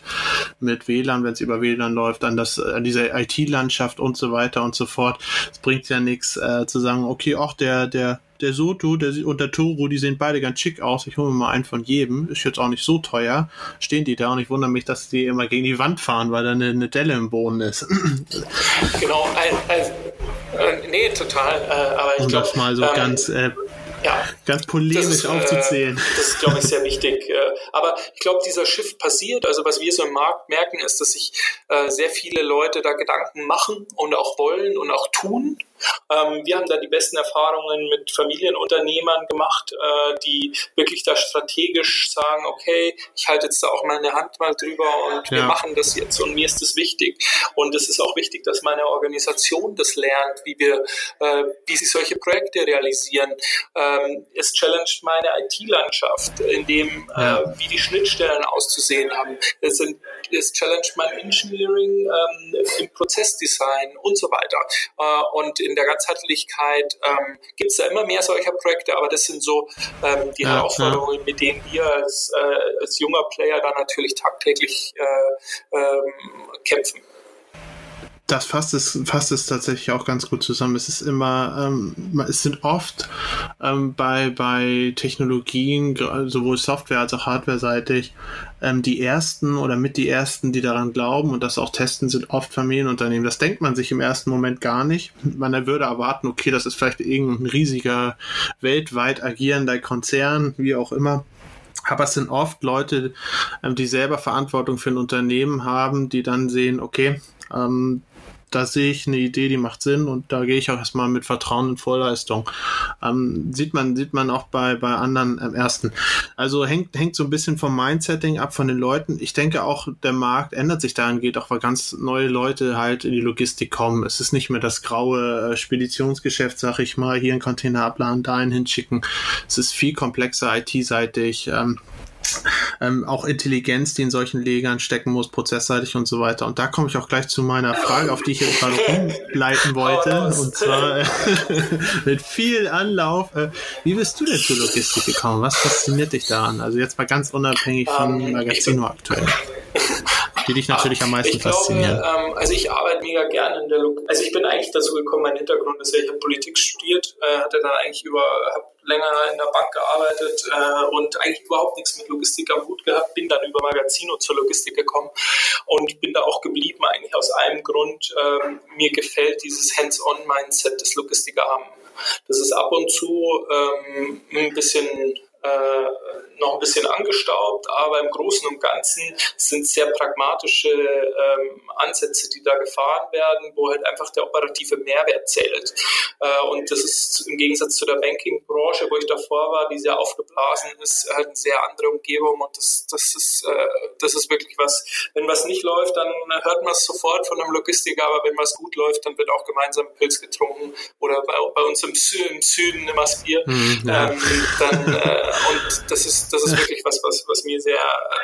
mit WLAN, wenn es über WLAN läuft, an das, an diese IT-Landschaft und so weiter und so fort. Es bringt ja nichts äh, zu sagen, okay, auch der, der der Soto der, und der Toro, die sehen beide ganz schick aus. Ich hole mir mal einen von jedem. Ist jetzt auch nicht so teuer. Stehen die da und ich wundere mich, dass die immer gegen die Wand fahren, weil da eine, eine Delle im Boden ist. genau, also, äh, nee, total. Äh, aber ich um das mal so ähm, ganz äh, ja, ganz polemisch das ist, aufzuzählen. Äh, das ist, glaube ich, sehr wichtig. Äh, aber ich glaube, dieser Shift passiert. Also was wir so im Markt merken, ist, dass sich äh, sehr viele Leute da Gedanken machen und auch wollen und auch tun. Ähm, wir haben da die besten Erfahrungen mit Familienunternehmern gemacht, äh, die wirklich da strategisch sagen, okay, ich halte jetzt da auch meine Hand mal drüber und ja. wir machen das jetzt und mir ist das wichtig. Und es ist auch wichtig, dass meine Organisation das lernt, wie wir, äh, wie sie solche Projekte realisieren. Ähm, es challenged meine IT-Landschaft, in dem, äh, ja. äh, wie die Schnittstellen auszusehen haben. Es, sind, es challenged mein Engineering ähm, im Prozessdesign und so weiter. Äh, und in der Ganzheitlichkeit ähm, gibt es da immer mehr solcher Projekte, aber das sind so ähm, die ja, Herausforderungen, ja. mit denen wir als, äh, als junger Player da natürlich tagtäglich äh, ähm, kämpfen das fasst es, fasst es tatsächlich auch ganz gut zusammen. Es ist immer, ähm, es sind oft ähm, bei, bei Technologien, sowohl Software als auch Hardware-seitig, ähm, die ersten oder mit die ersten, die daran glauben und das auch testen, sind oft Familienunternehmen. Das denkt man sich im ersten Moment gar nicht. Man würde erwarten, okay, das ist vielleicht irgendein riesiger, weltweit agierender Konzern, wie auch immer. Aber es sind oft Leute, ähm, die selber Verantwortung für ein Unternehmen haben, die dann sehen, okay, ähm, da sehe ich eine Idee, die macht Sinn und da gehe ich auch erstmal mit Vertrauen in Vorleistung. Ähm, sieht man, sieht man auch bei, bei anderen ähm, ersten. Also hängt, hängt so ein bisschen vom Mindsetting ab von den Leuten. Ich denke auch, der Markt ändert sich dahin geht, auch weil ganz neue Leute halt in die Logistik kommen. Es ist nicht mehr das graue äh, Speditionsgeschäft, sag ich mal, hier einen Container abladen, dahin hinschicken. Es ist viel komplexer IT-seitig. Ähm, ähm, auch Intelligenz, die in solchen Legern stecken muss, prozessseitig und so weiter. Und da komme ich auch gleich zu meiner Frage, auf die ich jetzt gerade umleiten wollte. Und zwar äh, mit viel Anlauf. Äh, wie bist du denn zur Logistik gekommen? Was fasziniert dich daran? Also jetzt mal ganz unabhängig von um, ähm, Magazino aktuell die dich natürlich am meisten ich faszinieren? Glaube, ähm, also ich arbeite mega gerne in der Log Also ich bin eigentlich dazu gekommen, mein Hintergrund ist ja, ich habe Politik studiert, äh, hatte dann eigentlich über, habe länger in der Bank gearbeitet äh, und eigentlich überhaupt nichts mit Logistik am Hut gehabt, bin dann über Magazino zur Logistik gekommen und bin da auch geblieben eigentlich aus einem Grund, ähm, mir gefällt dieses Hands-on-Mindset des Logistiker haben. Das ist ab und zu ähm, ein bisschen äh, noch ein bisschen angestaubt, aber im Großen und Ganzen sind sehr pragmatische ähm, Ansätze, die da gefahren werden, wo halt einfach der operative Mehrwert zählt. Äh, und das ist im Gegensatz zu der Banking-Branche, wo ich davor war, die sehr aufgeblasen ist, halt eine sehr andere Umgebung und das, das, ist, äh, das ist wirklich was, wenn was nicht läuft, dann hört man es sofort von einem Logistiker, aber wenn was gut läuft, dann wird auch gemeinsam Pilz getrunken oder bei, bei uns im, Sü im Süden immer Bier. Mhm, ja. ähm, dann äh, und das ist, das ist wirklich was, was, was mir sehr,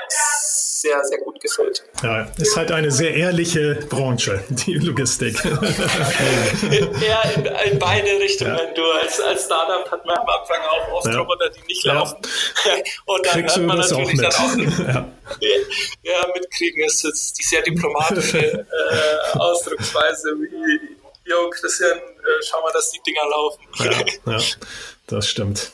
sehr, sehr gut gefällt. Ja, ist halt eine sehr ehrliche Branche, die Logistik. ja, in, in, beide Richtungen. Ja. Du als, als Startup hat man am Anfang auch oft ja. Roboter, die nicht laufen. Und dann Kriegst hört man natürlich dann auch ja. ja, mitkriegen ist jetzt die sehr diplomatische äh, Ausdrucksweise wie Jo, Christian, äh, schau mal, dass die Dinger laufen. Ja, ja. Das stimmt.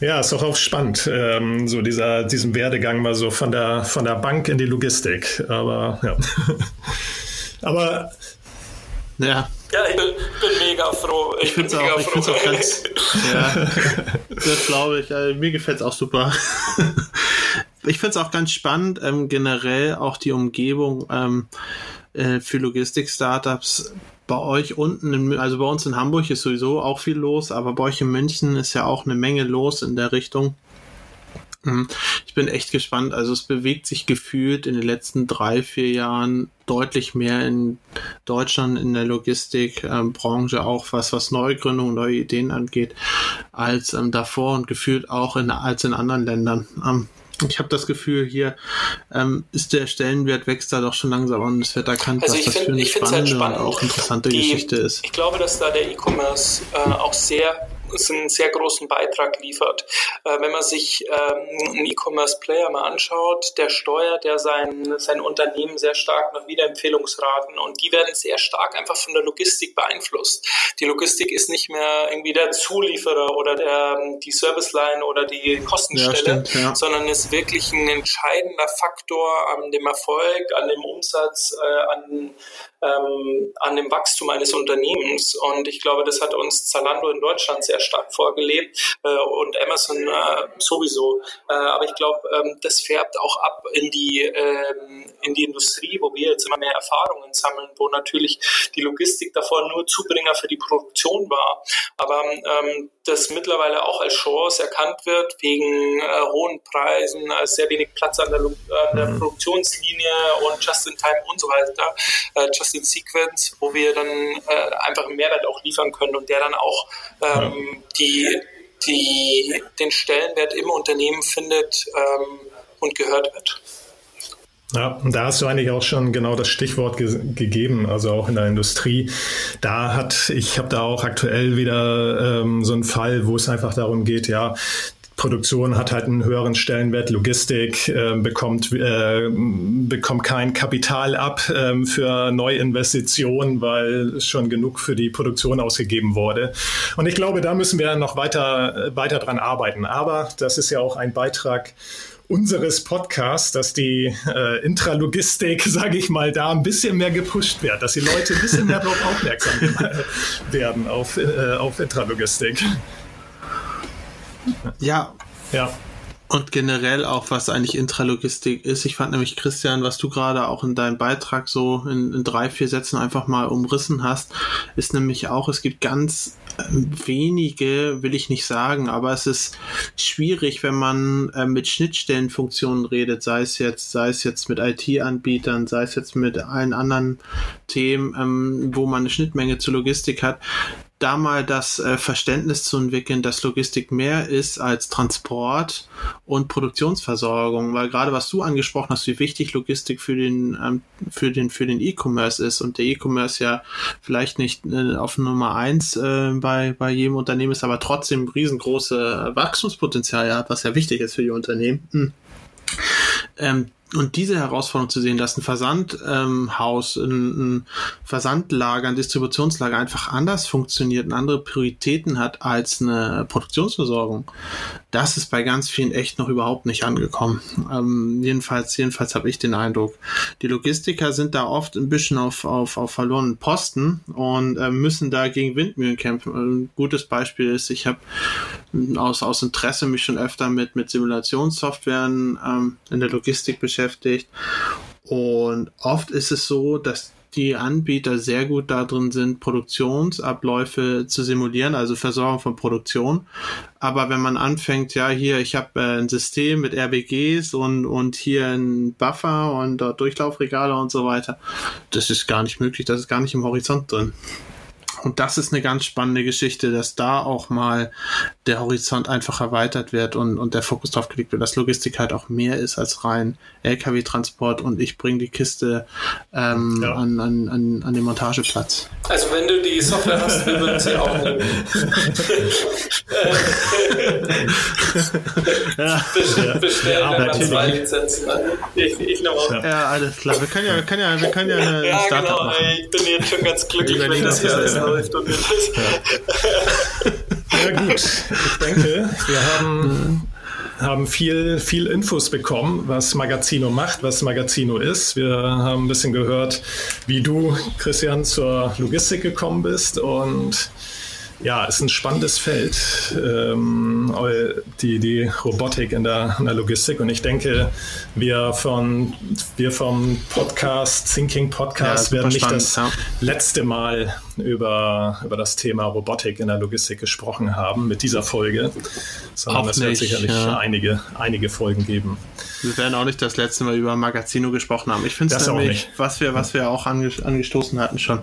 Ja, ist doch auch spannend, ähm, so dieser, diesen Werdegang mal so von der, von der Bank in die Logistik. Aber ja. Aber ja. Ja, ich bin, bin mega froh. Ich, ich finde es auch, ich find's auch ganz. ja, das glaube ich. Also, mir gefällt es auch super. ich finde es auch ganz spannend, ähm, generell auch die Umgebung ähm, äh, für Logistik-Startups bei euch unten, in, also bei uns in Hamburg ist sowieso auch viel los, aber bei euch in München ist ja auch eine Menge los in der Richtung. Mhm. Ich bin echt gespannt. Also es bewegt sich gefühlt in den letzten drei, vier Jahren deutlich mehr in Deutschland in der Logistikbranche ähm, auch was, was Neugründungen, neue Ideen angeht, als ähm, davor und gefühlt auch in, als in anderen Ländern. Ähm, ich habe das Gefühl, hier ähm, ist der Stellenwert wächst da doch schon langsam und es wird erkannt, also dass das find, für eine halt spannende halt spannend. und auch interessante Die, Geschichte ist. Ich glaube, dass da der E-Commerce äh, auch sehr einen sehr großen Beitrag liefert. Äh, wenn man sich ähm, einen E-Commerce-Player mal anschaut, der steuert ja sein, sein Unternehmen sehr stark nach Wiederempfehlungsraten und die werden sehr stark einfach von der Logistik beeinflusst. Die Logistik ist nicht mehr irgendwie der Zulieferer oder der, die Serviceline oder die Kostenstelle, ja, stimmt, ja. sondern ist wirklich ein entscheidender Faktor an dem Erfolg, an dem Umsatz, äh, an, ähm, an dem Wachstum eines Unternehmens. Und ich glaube, das hat uns Zalando in Deutschland sehr stark vorgelebt äh, und Amazon äh, sowieso. Äh, aber ich glaube, ähm, das färbt auch ab in die, ähm, in die Industrie, wo wir jetzt immer mehr Erfahrungen sammeln, wo natürlich die Logistik davor nur Zubringer für die Produktion war. Aber ähm, das mittlerweile auch als Chance erkannt wird, wegen äh, hohen Preisen, als sehr wenig Platz an der, an der mhm. Produktionslinie und Just-in-Time und so weiter, äh, Just-in-Sequence, wo wir dann äh, einfach einen Mehrwert auch liefern können und der dann auch ähm, die, die, den Stellenwert im Unternehmen findet ähm, und gehört wird. Ja, und da hast du eigentlich auch schon genau das Stichwort ge gegeben, also auch in der Industrie. Da hat, ich habe da auch aktuell wieder ähm, so einen Fall, wo es einfach darum geht, ja, Produktion hat halt einen höheren Stellenwert, Logistik äh, bekommt, äh, bekommt kein Kapital ab äh, für Neuinvestitionen, weil schon genug für die Produktion ausgegeben wurde. Und ich glaube, da müssen wir noch weiter, weiter dran arbeiten. Aber das ist ja auch ein Beitrag unseres Podcasts, dass die äh, Intralogistik, sage ich mal, da ein bisschen mehr gepusht wird, dass die Leute ein bisschen mehr darauf aufmerksam werden, auf, äh, auf Intralogistik. Ja. Ja. Und generell auch, was eigentlich Intralogistik ist. Ich fand nämlich, Christian, was du gerade auch in deinem Beitrag so in, in, drei, vier Sätzen einfach mal umrissen hast, ist nämlich auch, es gibt ganz wenige, will ich nicht sagen, aber es ist schwierig, wenn man äh, mit Schnittstellenfunktionen redet, sei es jetzt, sei es jetzt mit IT-Anbietern, sei es jetzt mit allen anderen Themen, ähm, wo man eine Schnittmenge zur Logistik hat da mal das äh, Verständnis zu entwickeln, dass Logistik mehr ist als Transport und Produktionsversorgung, weil gerade was du angesprochen hast, wie wichtig Logistik für den ähm, für den für den E-Commerce ist und der E-Commerce ja vielleicht nicht äh, auf Nummer eins äh, bei bei jedem Unternehmen ist, aber trotzdem riesengroße Wachstumspotenzial hat, was ja wichtig ist für die Unternehmen. Hm. Ähm, und diese Herausforderung zu sehen, dass ein Versandhaus, ähm, ein, ein Versandlager, ein Distributionslager einfach anders funktioniert und andere Prioritäten hat als eine Produktionsversorgung, das ist bei ganz vielen echt noch überhaupt nicht angekommen. Ähm, jedenfalls, jedenfalls habe ich den Eindruck. Die Logistiker sind da oft ein bisschen auf, auf, auf verlorenen Posten und äh, müssen da gegen Windmühlen kämpfen. Ein gutes Beispiel ist, ich habe aus, aus Interesse mich schon öfter mit, mit Simulationssoftwaren ähm, in der Logistik beschäftigt. Und oft ist es so, dass die Anbieter sehr gut darin sind, Produktionsabläufe zu simulieren, also Versorgung von Produktion. Aber wenn man anfängt, ja, hier, ich habe äh, ein System mit RBGs und, und hier ein Buffer und dort Durchlaufregale und so weiter, das ist gar nicht möglich, das ist gar nicht im Horizont drin. Und das ist eine ganz spannende Geschichte, dass da auch mal der Horizont einfach erweitert wird und, und der Fokus drauf gelegt wird, dass Logistik halt auch mehr ist als rein LKW-Transport und ich bringe die Kiste ähm, ja. an, an, an, an den Montageplatz. Also wenn du die Software hast, wir würden sie auch nehmen. ja. Bestellen ja, dann zwei Lizenzen an. Ich, ich ja. ja, alles klar. Wir können ja, wir können ja, wir können ja eine ja, Startup genau, machen. Ich bin jetzt schon ganz glücklich, wenn das hier alles läuft. Und ja. ja gut, ich denke, wir haben haben viel, viel Infos bekommen, was Magazino macht, was Magazino ist. Wir haben ein bisschen gehört, wie du, Christian, zur Logistik gekommen bist und ja, ist ein spannendes Feld, ähm, die, die Robotik in der, in der Logistik. Und ich denke, wir, von, wir vom Podcast, Thinking Podcast, ja, werden nicht spannend, das ja. letzte Mal über, über das Thema Robotik in der Logistik gesprochen haben mit dieser Folge, sondern es wird sicherlich ja. einige, einige Folgen geben. Wir werden auch nicht das letzte Mal über Magazino gesprochen haben. Ich finde es nämlich, was wir, was wir auch angestoßen hatten schon,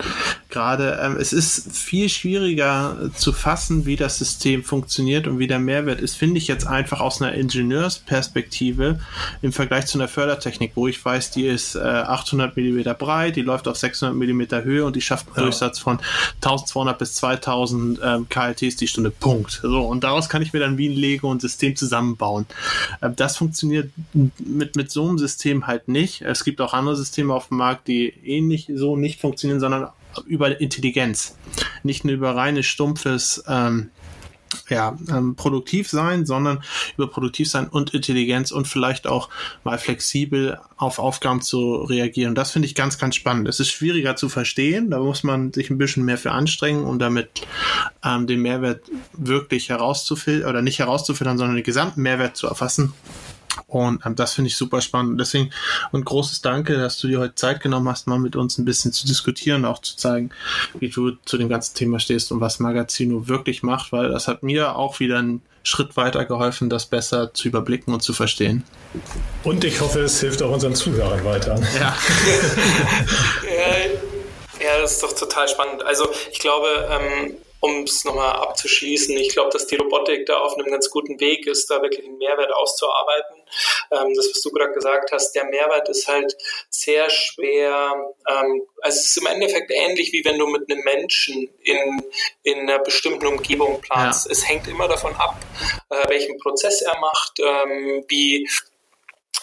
gerade, ähm, es ist viel schwieriger zu fassen, wie das System funktioniert und wie der Mehrwert ist, finde ich jetzt einfach aus einer Ingenieursperspektive im Vergleich zu einer Fördertechnik, wo ich weiß, die ist äh, 800 Millimeter breit, die läuft auf 600 Millimeter Höhe und die schafft einen ja. Durchsatz von 1200 bis 2000 ähm, KLTs die Stunde. Punkt. So, und daraus kann ich mir dann wie ein Lego ein System zusammenbauen. Ähm, das funktioniert mit, mit so einem System halt nicht. Es gibt auch andere Systeme auf dem Markt, die ähnlich so nicht funktionieren, sondern über Intelligenz. Nicht nur über reines stumpfes ähm, ja, ähm, produktiv sein, sondern über produktiv sein und Intelligenz und vielleicht auch mal flexibel auf Aufgaben zu reagieren. Das finde ich ganz, ganz spannend. Es ist schwieriger zu verstehen, da muss man sich ein bisschen mehr für anstrengen, um damit ähm, den Mehrwert wirklich herauszufiltern oder nicht herauszufiltern, sondern den gesamten Mehrwert zu erfassen. Und ähm, das finde ich super spannend. Deswegen ein großes Danke, dass du dir heute Zeit genommen hast, mal mit uns ein bisschen zu diskutieren, auch zu zeigen, wie du zu dem ganzen Thema stehst und was Magazino wirklich macht, weil das hat mir auch wieder einen Schritt weiter geholfen, das besser zu überblicken und zu verstehen. Und ich hoffe, es hilft auch unseren Zuhörern weiter. Ja. ja, ja, das ist doch total spannend. Also ich glaube, ähm, um es nochmal abzuschließen, ich glaube, dass die Robotik da auf einem ganz guten Weg ist, da wirklich einen Mehrwert auszuarbeiten. Ähm, das, was du gerade gesagt hast, der Mehrwert ist halt sehr schwer. Ähm, also es ist im Endeffekt ähnlich, wie wenn du mit einem Menschen in, in einer bestimmten Umgebung planst. Ja. Es hängt immer davon ab, äh, welchen Prozess er macht, ähm, wie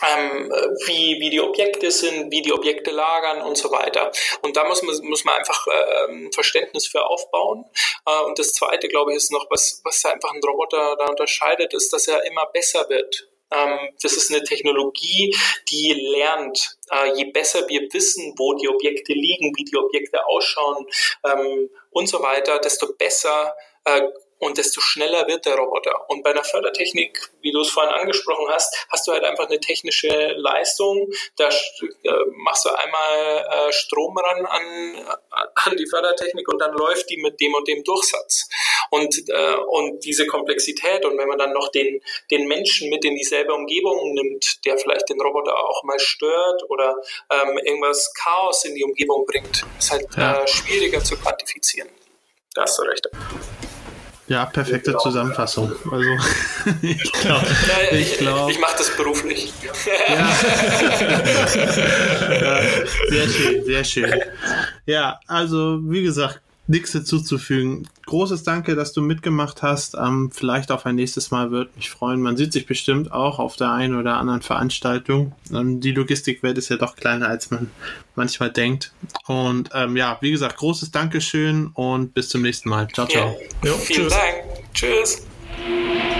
ähm, wie, wie die Objekte sind, wie die Objekte lagern und so weiter. Und da muss man, muss man einfach äh, ein Verständnis für aufbauen. Äh, und das Zweite, glaube ich, ist noch, was, was einfach ein Roboter da unterscheidet, ist, dass er immer besser wird. Ähm, das ist eine Technologie, die lernt. Äh, je besser wir wissen, wo die Objekte liegen, wie die Objekte ausschauen ähm, und so weiter, desto besser äh, und desto schneller wird der Roboter. Und bei einer Fördertechnik, wie du es vorhin angesprochen hast, hast du halt einfach eine technische Leistung. Da äh, machst du einmal äh, Strom ran an, an die Fördertechnik und dann läuft die mit dem und dem Durchsatz. Und, äh, und diese Komplexität und wenn man dann noch den, den Menschen mit in dieselbe Umgebung nimmt, der vielleicht den Roboter auch mal stört oder ähm, irgendwas Chaos in die Umgebung bringt, ist halt ja. äh, schwieriger zu quantifizieren. da hast du recht. Ja, perfekte Zusammenfassung. Also ich glaube, ja, ich, glaub, ich mache das beruflich. Ja. ja. Sehr schön, sehr schön. Ja, also wie gesagt, nichts hinzuzufügen. Großes Danke, dass du mitgemacht hast. Ähm, vielleicht auf ein nächstes Mal wird mich freuen. Man sieht sich bestimmt auch auf der einen oder anderen Veranstaltung. Ähm, die Logistikwelt ist ja doch kleiner, als man manchmal denkt. Und ähm, ja, wie gesagt, großes Dankeschön und bis zum nächsten Mal. Ciao, ciao. Ja. Jo, Vielen tschüss. Dank. Tschüss.